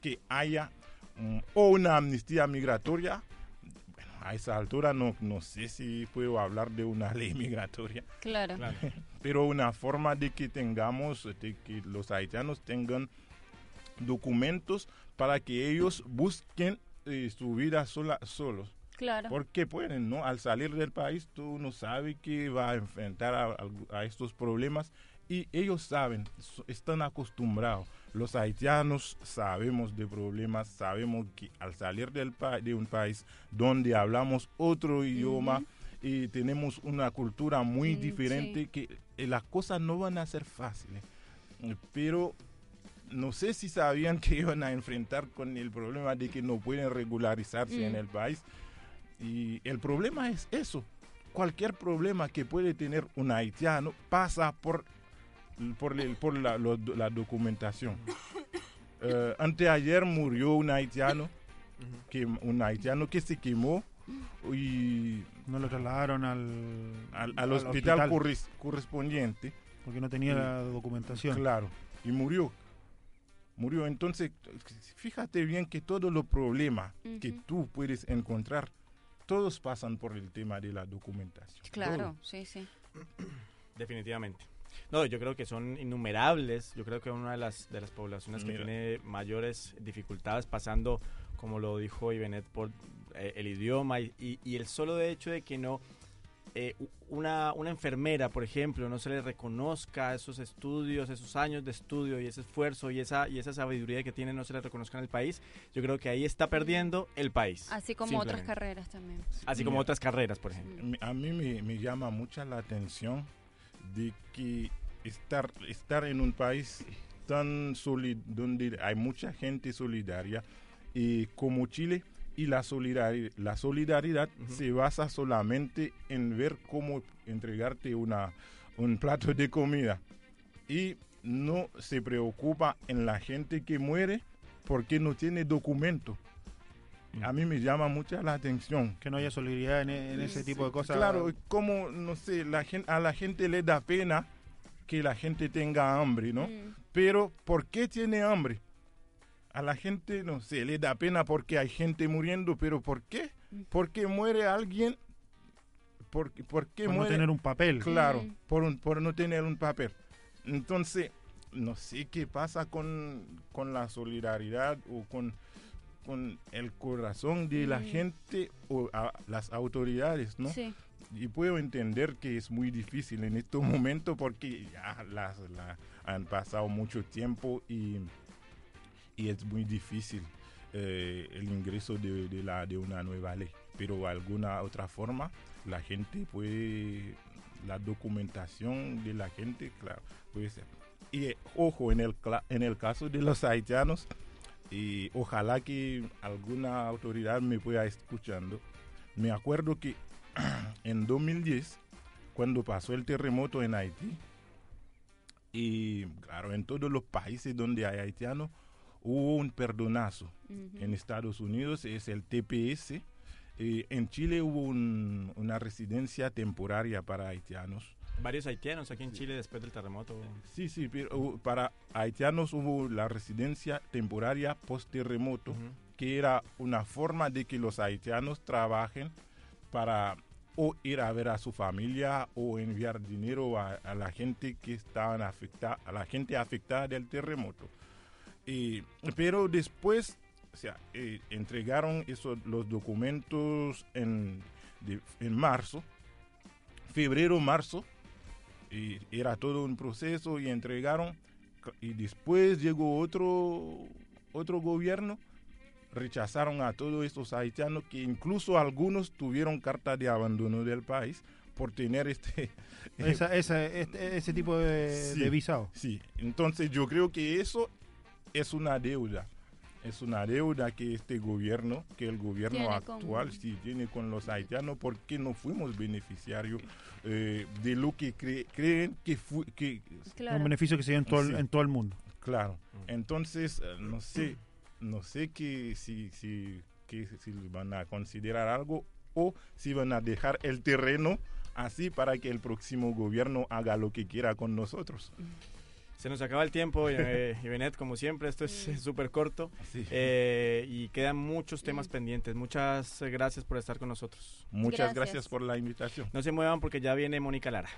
que haya mm, o una amnistía migratoria a esa altura no, no sé si puedo hablar de una ley migratoria. Claro. Pero una forma de que tengamos, de que los haitianos tengan documentos para que ellos busquen eh, su vida sola, solos. Claro. Porque pueden, ¿no? Al salir del país, tú no sabes que va a enfrentar a, a estos problemas y ellos saben, están acostumbrados los haitianos sabemos de problemas, sabemos que al salir del de un país donde hablamos otro idioma y tenemos una cultura muy diferente, que eh, las cosas no van a ser fáciles. Pero no sé si sabían que iban a enfrentar con el problema de que no pueden regularizarse en mm. el país. Y el problema es eso. Cualquier problema que puede tener un haitiano pasa por por, por la, la, documentación. Uh, anteayer murió un haitiano, que, un haitiano que se quemó y... No lo trasladaron al, al, hospital, correspondiente. Porque no tenía la documentación. Claro, y murió. Murió. Entonces, fíjate bien que todos los problemas que tú puedes encontrar, todos pasan por el tema de la documentación. Claro, sí, sí. Definitivamente. No, yo creo que son innumerables. Yo creo que una de las, de las poblaciones que tiene mayores dificultades pasando, como lo dijo Ibenet, por eh, el idioma y, y, el solo de hecho de que no eh, una, una enfermera, por ejemplo, no se le reconozca esos estudios, esos años de estudio y ese esfuerzo y esa, y esa sabiduría que tiene, no se le reconozca en el país, yo creo que ahí está perdiendo el país. Así como otras carreras también. Así como otras carreras, por ejemplo. A mí me, me llama mucha la atención de que estar, estar en un país tan sólido, donde hay mucha gente solidaria, y como Chile, y la solidaridad, la solidaridad se basa solamente en ver cómo entregarte una, un plato de comida y no se preocupa en la gente que muere porque no tiene documento. A mí me llama mucha la atención. Que no haya solidaridad en, ese tipo de cosas. Claro, como, no sé, la gente, a la gente le da pena que la gente tenga hambre, ¿no? Pero, ¿por qué tiene hambre? a la gente, no sé, le da pena porque hay gente muriendo, pero ¿por qué? Porque muere alguien, ¿por, por qué muere? no tener un papel. Claro, por, por no tener un papel. Entonces, no sé qué pasa con, la solidaridad o con, con el corazón de la gente o las autoridades, ¿no? Sí. Y puedo entender que es muy difícil en estos momentos porque ya las, han pasado mucho tiempo y y es muy difícil eh, el ingreso de, la, de una nueva ley. Pero de alguna otra forma, la gente puede, la documentación de la gente, claro, puede ser. Y eh, ojo, en el, en el caso de los haitianos, y ojalá que alguna autoridad me pueda escuchando, me acuerdo que en 2010, cuando pasó el terremoto en Haití, y claro, en todos los países donde hay haitianos, hubo un perdonazo. En Estados Unidos es el TPS. Eh, en Chile hubo una residencia temporaria para haitianos. Varios haitianos aquí en Chile después del terremoto. Sí, sí, pero para haitianos hubo la residencia temporaria post-terremoto, que era una forma de que los haitianos trabajen para o ir a ver a su familia o enviar dinero a, a la gente que estaban afectada, a la gente afectada del terremoto. Pero después, o sea, eh, entregaron esos, los documentos en, en marzo, febrero, marzo, y era todo un proceso y entregaron, y después llegó otro, otro gobierno, rechazaron a todos estos haitianos que incluso algunos tuvieron carta de abandono del país por tener este, este ese tipo de, de visado. Sí, entonces yo creo que eso es una deuda. Es una deuda que este gobierno, que el gobierno actual sí tiene con los haitianos porque no fuimos beneficiarios eh, de lo que creen que fue... Que, Un beneficio que se dio en todo, el, en todo el mundo. Claro. Mm. Entonces, eh, no sé, no sé que si, si, que, si van a considerar algo o si van a dejar el terreno así para que el próximo gobierno haga lo que quiera con nosotros. Se nos acaba el tiempo, eh, Benet, como siempre, esto es súper corto eh, y quedan muchos temas pendientes. Muchas gracias por estar con nosotros. Muchas gracias. por la invitación. No se muevan porque ya viene Mónica Lara.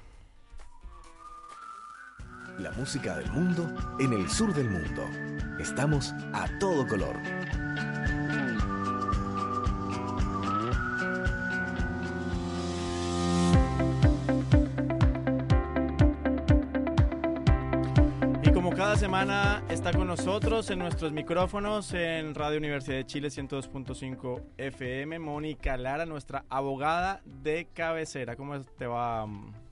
La música del mundo en el sur del mundo. Estamos a todo color. Semana está con nosotros en nuestros micrófonos en Radio Universidad de Chile 102.5 FM, Mónica Lara, nuestra abogada de cabecera. ¿Cómo te va,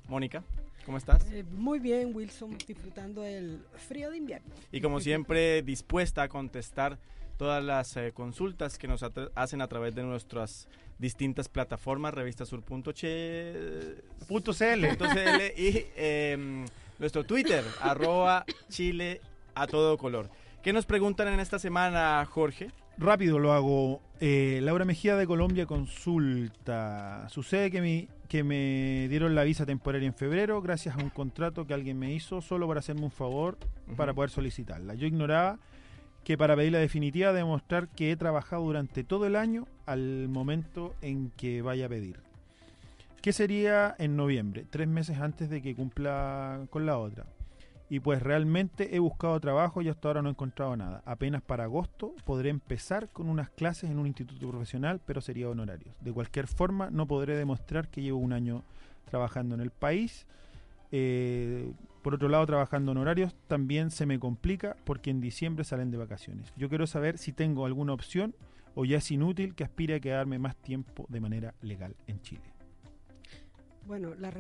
Mónica? ¿Cómo estás? Eh, muy bien, Wilson, disfrutando el frío de invierno. Y como siempre, dispuesta a contestar todas las eh, consultas que nos hacen a través de nuestras distintas plataformas, revistasur.cl y eh, nuestro Twitter, arroba Chile a todo color. ¿Qué nos preguntan en esta semana, Jorge? Rápido lo hago. Eh, Laura Mejía de Colombia consulta. Sucede que, mi, que me dieron la visa temporaria en febrero gracias a un contrato que alguien me hizo solo para hacerme un favor para poder solicitarla. Yo ignoraba que para pedir la definitiva demostrar que he trabajado durante todo el año al momento en que vaya a pedir. ¿Qué sería en noviembre? Tres meses antes de que cumpla con la otra. Y pues realmente he buscado trabajo y hasta ahora no he encontrado nada. Apenas para agosto podré empezar con unas clases en un instituto profesional, pero sería honorarios. De cualquier forma, no podré demostrar que llevo un año trabajando en el país. Eh, por otro lado, trabajando en horarios también se me complica porque en diciembre salen de vacaciones. Yo quiero saber si tengo alguna opción o ya es inútil que aspire a quedarme más tiempo de manera legal en Chile. Bueno, la,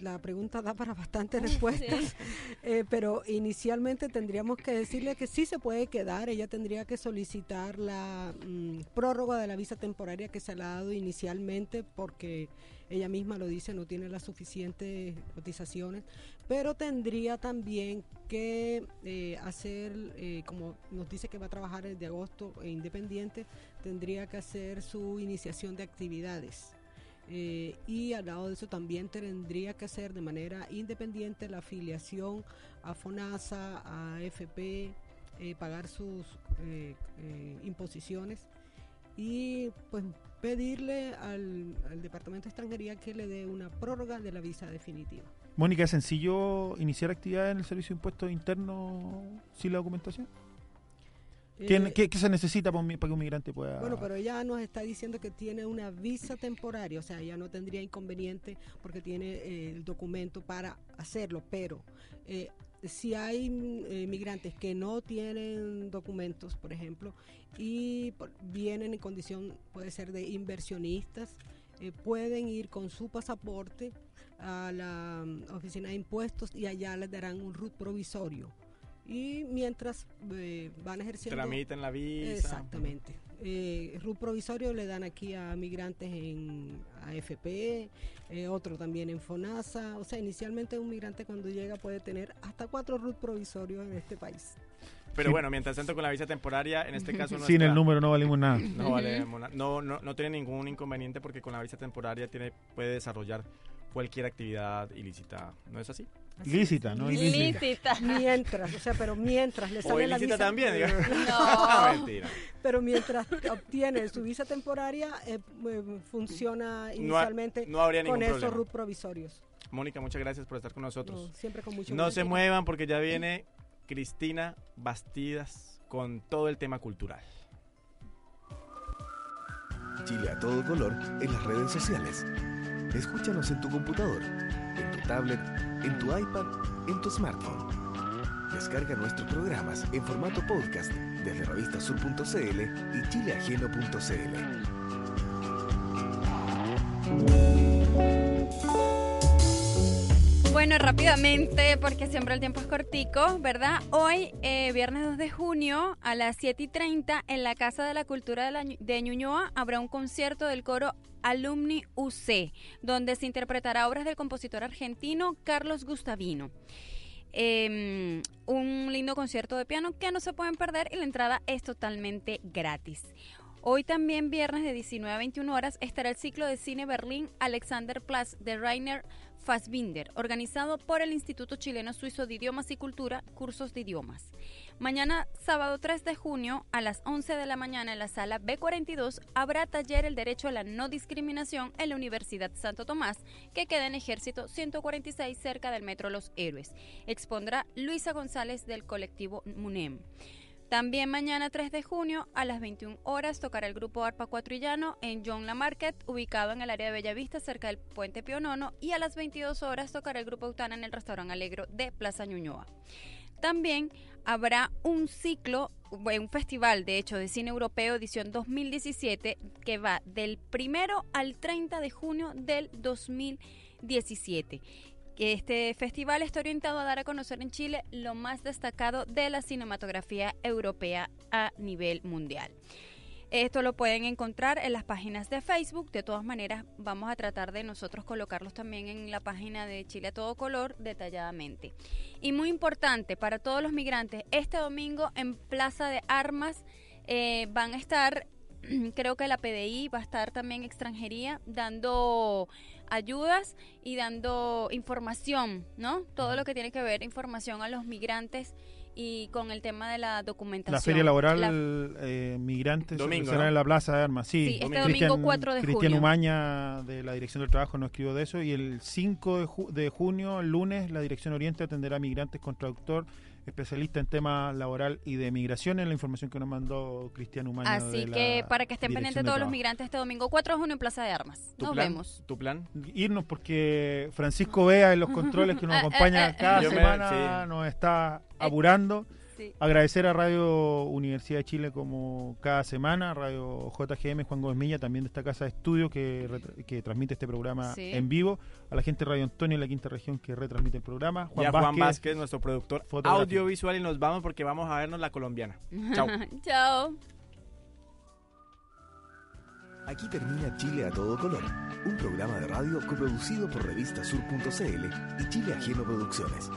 la pregunta da para bastantes respuestas, eh, pero inicialmente tendríamos que decirle que sí se puede quedar. Ella tendría que solicitar la mm, prórroga de la visa temporaria que se le ha dado inicialmente porque ella misma lo dice, no tiene las suficientes cotizaciones, pero tendría también que eh, hacer, eh, como nos dice que va a trabajar desde agosto e independiente, tendría que hacer su iniciación de actividades eh, y al lado de eso también tendría que hacer de manera independiente la afiliación a FONASA, a FP, eh, pagar sus eh, imposiciones y pues pedirle al, Departamento de Extranjería que le dé una prórroga de la visa definitiva. Mónica, ¿es sencillo iniciar actividad en el Servicio de Impuestos Internos sin la documentación? Eh, ¿Qué, se necesita para, que un migrante pueda...? Bueno, pero ella nos está diciendo que tiene una visa temporaria, o sea, ella no tendría inconveniente porque tiene eh, el documento para hacerlo, pero eh, si hay migrantes que no tienen documentos, por ejemplo, y vienen en condición, puede ser de inversionistas, pueden ir con su pasaporte a la mm, oficina de impuestos y allá les darán un RUT provisorio y mientras eh, van ejerciendo... Tramitan la visa. Exactamente. Eh, RUT provisorio le dan aquí a migrantes en AFP, eh, otro también en FONASA. O sea, inicialmente un migrante cuando llega puede tener hasta cuatro RUT provisorios en este país. Pero bueno, mientras tanto con la visa temporaria, en este caso... Sin el número no valimos nada. No, valemos no, no, no tiene ningún inconveniente porque con la visa temporaria tiene, puede desarrollar cualquier actividad ilícita. ¿No es así? Lícita, ¿no? Ilícita. Mientras, o sea, pero mientras le sale la visa. también, No. Mentira. Pero mientras obtiene su visa temporaria, eh, eh, funciona inicialmente con esos RUT provisorios. Mónica, muchas gracias por estar con nosotros. siempre con mucho No se muevan porque ya viene Cristina Bastidas con todo el tema cultural. Chile a todo color en las redes sociales. Escúchanos en tu computador, en tu tablet en tu iPad, en tu smartphone. Descarga nuestros programas en formato podcast desde revistasur.cl y chileajeno.cl. Bueno, rápidamente, porque siempre el tiempo es cortico, ¿verdad? Hoy, eh, viernes 2 de junio, a las 7 y 30, en la Casa de la Cultura de, la, de Ñuñoa, habrá un concierto del coro Alumni UC, donde se interpretará obras del compositor argentino Carlos Gustavino. Em, un lindo concierto de piano que no se pueden perder y la entrada es totalmente gratis. Hoy también, viernes de 19 a 21 horas, estará el ciclo de cine Berlín Alexanderplatz de Rainer Fassbinder, organizado por el Instituto Chileno Suizo de Idiomas y Cultura, Cursos de Idiomas. Mañana, sábado 3 de junio, a las 11 de la mañana en la sala B42, habrá taller El Derecho a la No Discriminación en la Universidad Santo Tomás, que queda en Ejército 146 cerca del Metro Los Héroes. Expondrá Luisa González del colectivo MUNEM. También mañana 3 de junio a las 21 horas tocará el grupo Arpa Cuatrillano en John La Market, ubicado en el área de Bellavista, cerca del Puente Pionono, y a las 22 horas tocará el grupo Utana en el restaurante Alegro de Plaza Ñuñoa. También habrá un ciclo, un festival de hecho de cine europeo edición 2017 que va del primero al 30 de junio del 2017 este festival está orientado a dar a conocer en Chile lo más destacado de la cinematografía europea a nivel mundial. Esto lo pueden encontrar en las páginas de Facebook. De todas maneras, vamos a tratar de nosotros colocarlos también en la página de Chile a todo color detalladamente. Y muy importante para todos los migrantes, este domingo en Plaza de Armas eh, van a estar, creo que la PDI va a estar también extranjería dando ayudas y dando información, ¿no? Todo lo que tiene que ver información a los migrantes y con el tema de la documentación. La feria laboral eh, migrantes domingo, será en la Plaza de Armas. Sí, este domingo 4 de Cristian Umaña de la Dirección del Trabajo nos escribió de eso y el 5 de, junio, el lunes, la Dirección Oriente atenderá a migrantes con traductor especialista en temas laboral y de migración, en la información que nos mandó Cristian Umaña. Así que para que estén pendientes todos los migrantes este domingo 4 de junio en Plaza de Armas. Nos vemos. ¿Tu plan? Irnos porque Francisco Vea en los controles que nos acompaña cada semana nos está apurando. Agradecer a Radio Universidad de Chile como cada semana, Radio JGM, Juan Gómez Milla, también de esta casa de estudio que, que transmite este programa en vivo, a la gente de Radio Antonio en la quinta región que retransmite el programa, Juan, y a Juan Vázquez, nuestro productor audiovisual y nos vamos porque vamos a vernos la colombiana. Chao. Chao. Aquí termina Chile a todo color, un programa de radio coproducido por revistasur.cl y Chile Ajeno Producciones.